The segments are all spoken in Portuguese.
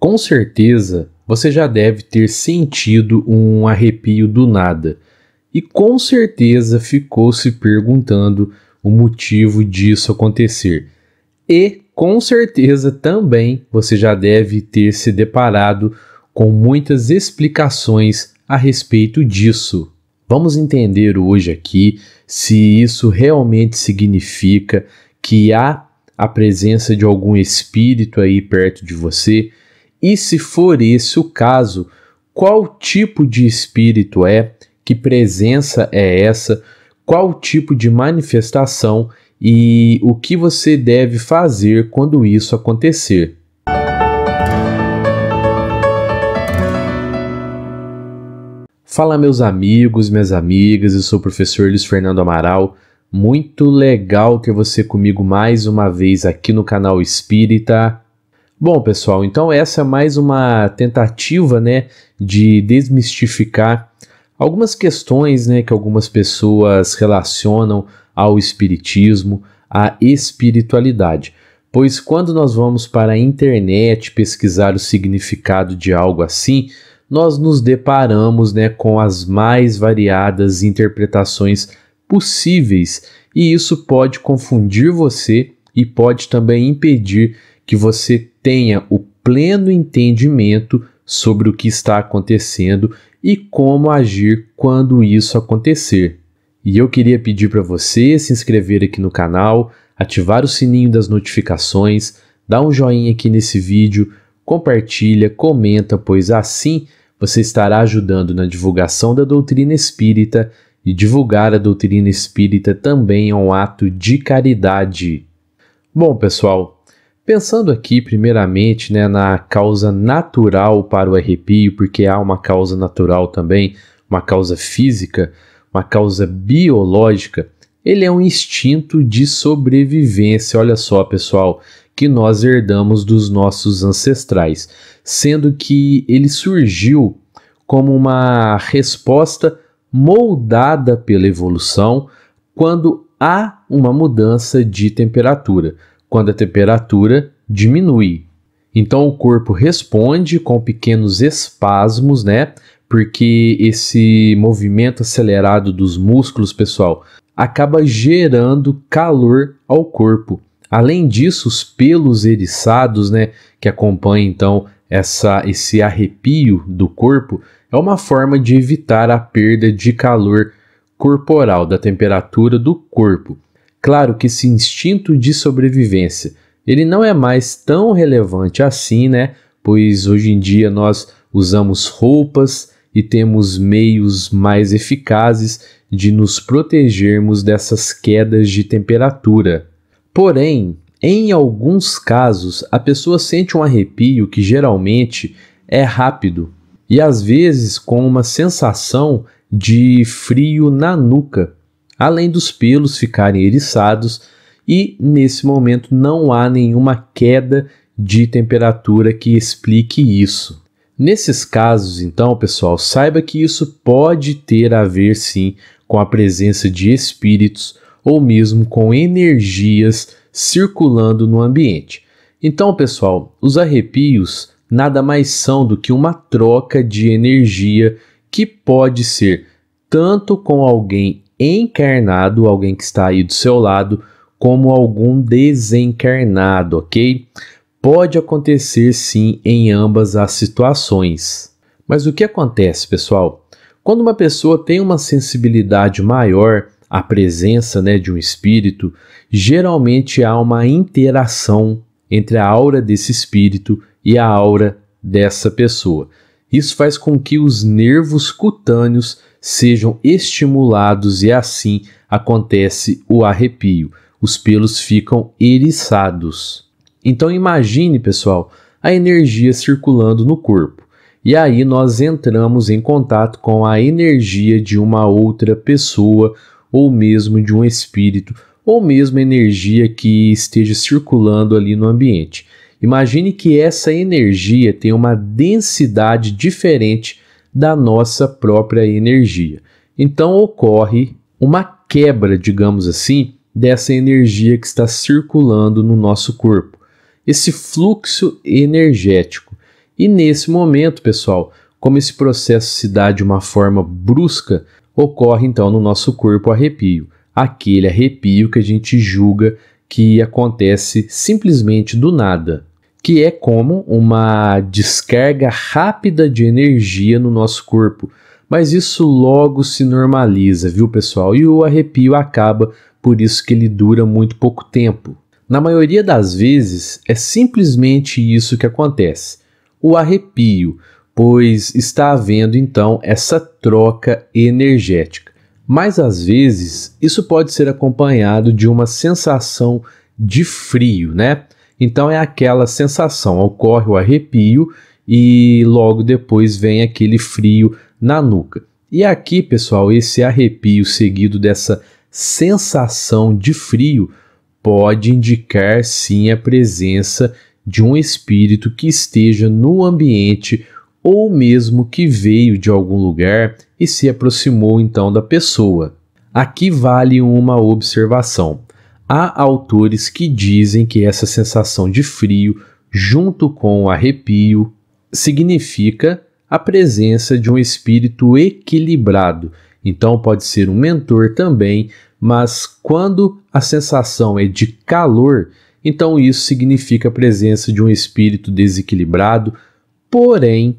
Com certeza você já deve ter sentido um arrepio do nada e com certeza ficou se perguntando o motivo disso acontecer. E com certeza também você já deve ter se deparado com muitas explicações a respeito disso. Vamos entender hoje aqui se isso realmente significa que há a presença de algum espírito aí perto de você e se for esse o caso, qual tipo de espírito é, que presença é essa, qual tipo de manifestação e o que você deve fazer quando isso acontecer. Fala meus amigos, minhas amigas, eu sou o professor Luiz Fernando Amaral. Muito legal ter você comigo mais uma vez aqui no canal Espírita. Bom, pessoal, então essa é mais uma tentativa, né, de desmistificar algumas questões, né, que algumas pessoas relacionam ao espiritismo, à espiritualidade. Pois quando nós vamos para a internet pesquisar o significado de algo assim, nós nos deparamos, né, com as mais variadas interpretações possíveis, e isso pode confundir você e pode também impedir que você tenha o pleno entendimento sobre o que está acontecendo e como agir quando isso acontecer. E eu queria pedir para você se inscrever aqui no canal, ativar o sininho das notificações, dar um joinha aqui nesse vídeo, compartilha, comenta, pois assim você estará ajudando na divulgação da doutrina espírita e divulgar a doutrina espírita também é um ato de caridade. Bom, pessoal, Pensando aqui, primeiramente, né, na causa natural para o arrepio, porque há uma causa natural também, uma causa física, uma causa biológica, ele é um instinto de sobrevivência. Olha só, pessoal, que nós herdamos dos nossos ancestrais, sendo que ele surgiu como uma resposta moldada pela evolução quando há uma mudança de temperatura quando a temperatura diminui. Então o corpo responde com pequenos espasmos, né? Porque esse movimento acelerado dos músculos, pessoal, acaba gerando calor ao corpo. Além disso, os pelos eriçados, né, que acompanham então essa esse arrepio do corpo, é uma forma de evitar a perda de calor corporal, da temperatura do corpo. Claro que esse instinto de sobrevivência, ele não é mais tão relevante assim, né? Pois hoje em dia nós usamos roupas e temos meios mais eficazes de nos protegermos dessas quedas de temperatura. Porém, em alguns casos, a pessoa sente um arrepio que geralmente é rápido e às vezes com uma sensação de frio na nuca além dos pelos ficarem eriçados, e nesse momento não há nenhuma queda de temperatura que explique isso. Nesses casos, então, pessoal, saiba que isso pode ter a ver sim com a presença de espíritos ou mesmo com energias circulando no ambiente. Então, pessoal, os arrepios nada mais são do que uma troca de energia que pode ser tanto com alguém encarnado, alguém que está aí do seu lado, como algum desencarnado, ok? Pode acontecer sim em ambas as situações. Mas o que acontece, pessoal? Quando uma pessoa tem uma sensibilidade maior à presença né, de um espírito, geralmente há uma interação entre a aura desse espírito e a aura dessa pessoa. Isso faz com que os nervos cutâneos sejam estimulados e assim acontece o arrepio. Os pelos ficam eriçados. Então imagine, pessoal, a energia circulando no corpo. E aí nós entramos em contato com a energia de uma outra pessoa ou mesmo de um espírito ou mesmo energia que esteja circulando ali no ambiente. Imagine que essa energia tem uma densidade diferente da nossa própria energia. Então ocorre uma quebra, digamos assim, dessa energia que está circulando no nosso corpo. Esse fluxo energético. E nesse momento, pessoal, como esse processo se dá de uma forma brusca, ocorre então no nosso corpo arrepio, aquele arrepio que a gente julga que acontece simplesmente do nada, que é como uma descarga rápida de energia no nosso corpo. Mas isso logo se normaliza, viu, pessoal? E o arrepio acaba, por isso que ele dura muito pouco tempo. Na maioria das vezes, é simplesmente isso que acontece. O arrepio, pois está havendo então essa troca energética. Mas às vezes isso pode ser acompanhado de uma sensação de frio, né? Então é aquela sensação, ocorre o arrepio e logo depois vem aquele frio na nuca. E aqui, pessoal, esse arrepio seguido dessa sensação de frio pode indicar sim a presença de um espírito que esteja no ambiente ou mesmo que veio de algum lugar e se aproximou então da pessoa. Aqui vale uma observação. Há autores que dizem que essa sensação de frio, junto com o arrepio, significa a presença de um espírito equilibrado. Então pode ser um mentor também, mas quando a sensação é de calor, então isso significa a presença de um espírito desequilibrado. Porém,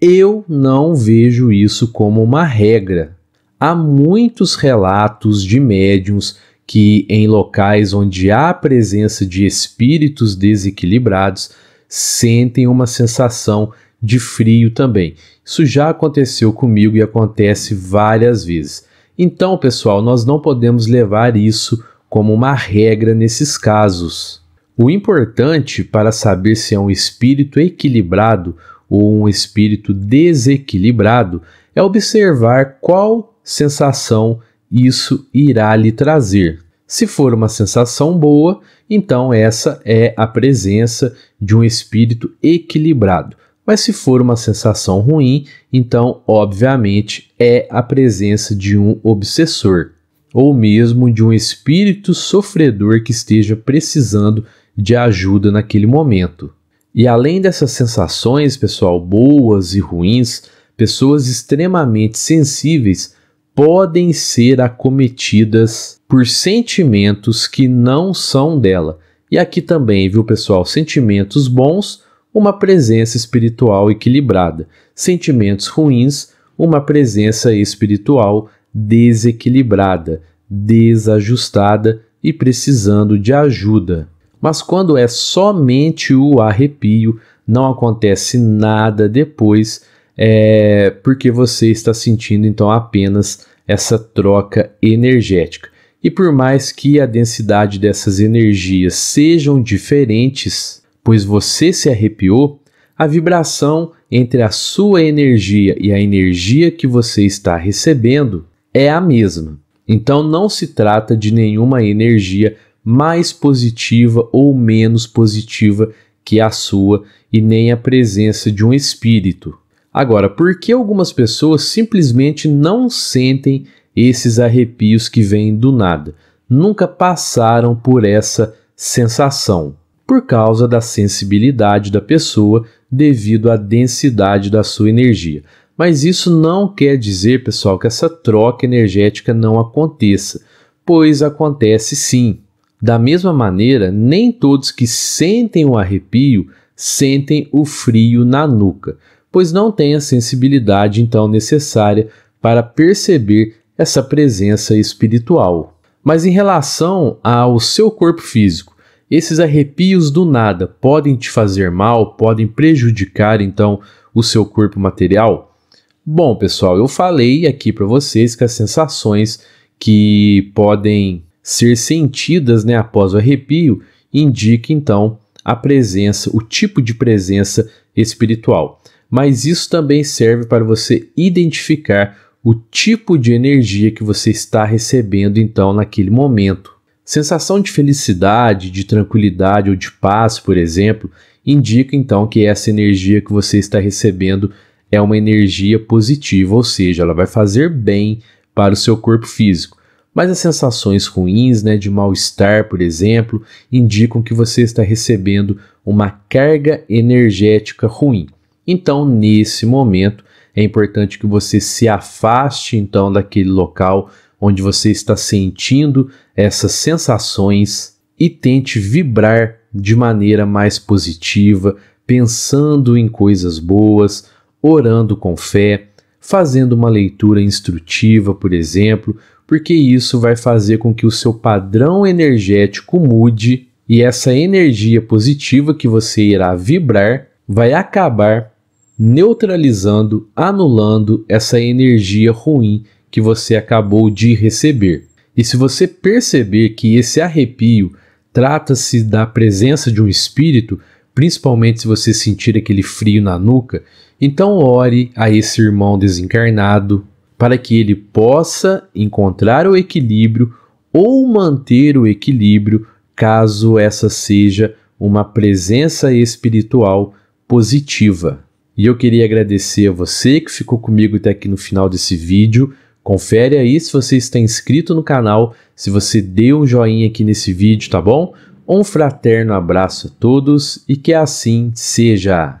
eu não vejo isso como uma regra. Há muitos relatos de médiums que, em locais onde há presença de espíritos desequilibrados, sentem uma sensação de frio também. Isso já aconteceu comigo e acontece várias vezes. Então, pessoal, nós não podemos levar isso como uma regra nesses casos. O importante para saber se é um espírito equilibrado ou um espírito desequilibrado é observar qual sensação isso irá lhe trazer. Se for uma sensação boa, então essa é a presença de um espírito equilibrado. Mas se for uma sensação ruim, então, obviamente, é a presença de um obsessor, ou mesmo de um espírito sofredor que esteja precisando de ajuda naquele momento. E além dessas sensações, pessoal, boas e ruins, pessoas extremamente sensíveis podem ser acometidas por sentimentos que não são dela. E aqui também, viu, pessoal, sentimentos bons uma presença espiritual equilibrada, sentimentos ruins, uma presença espiritual desequilibrada, desajustada e precisando de ajuda. Mas quando é somente o arrepio, não acontece nada depois, é porque você está sentindo então apenas essa troca energética. E por mais que a densidade dessas energias sejam diferentes, pois você se arrepiou, a vibração entre a sua energia e a energia que você está recebendo é a mesma. Então não se trata de nenhuma energia mais positiva ou menos positiva que a sua e nem a presença de um espírito. Agora, por que algumas pessoas simplesmente não sentem esses arrepios que vêm do nada? Nunca passaram por essa sensação por causa da sensibilidade da pessoa devido à densidade da sua energia. Mas isso não quer dizer, pessoal, que essa troca energética não aconteça, pois acontece sim. Da mesma maneira, nem todos que sentem o arrepio sentem o frio na nuca, pois não têm a sensibilidade então necessária para perceber essa presença espiritual. Mas em relação ao seu corpo físico, esses arrepios do nada podem te fazer mal, podem prejudicar então o seu corpo material? Bom, pessoal, eu falei aqui para vocês que as sensações que podem ser sentidas né, após o arrepio indica então a presença, o tipo de presença espiritual. Mas isso também serve para você identificar o tipo de energia que você está recebendo então naquele momento. Sensação de felicidade, de tranquilidade ou de paz, por exemplo, indica então que essa energia que você está recebendo é uma energia positiva, ou seja, ela vai fazer bem para o seu corpo físico. Mas as sensações ruins, né, de mal-estar, por exemplo, indicam que você está recebendo uma carga energética ruim. Então, nesse momento, é importante que você se afaste então daquele local onde você está sentindo essas sensações e tente vibrar de maneira mais positiva, pensando em coisas boas, orando com fé, fazendo uma leitura instrutiva, por exemplo, porque isso vai fazer com que o seu padrão energético mude e essa energia positiva que você irá vibrar vai acabar neutralizando, anulando essa energia ruim que você acabou de receber. E se você perceber que esse arrepio trata-se da presença de um espírito, principalmente se você sentir aquele frio na nuca, então ore a esse irmão desencarnado para que ele possa encontrar o equilíbrio ou manter o equilíbrio caso essa seja uma presença espiritual positiva. E eu queria agradecer a você que ficou comigo até aqui no final desse vídeo. Confere aí se você está inscrito no canal, se você deu um joinha aqui nesse vídeo, tá bom? Um fraterno abraço a todos e que assim seja.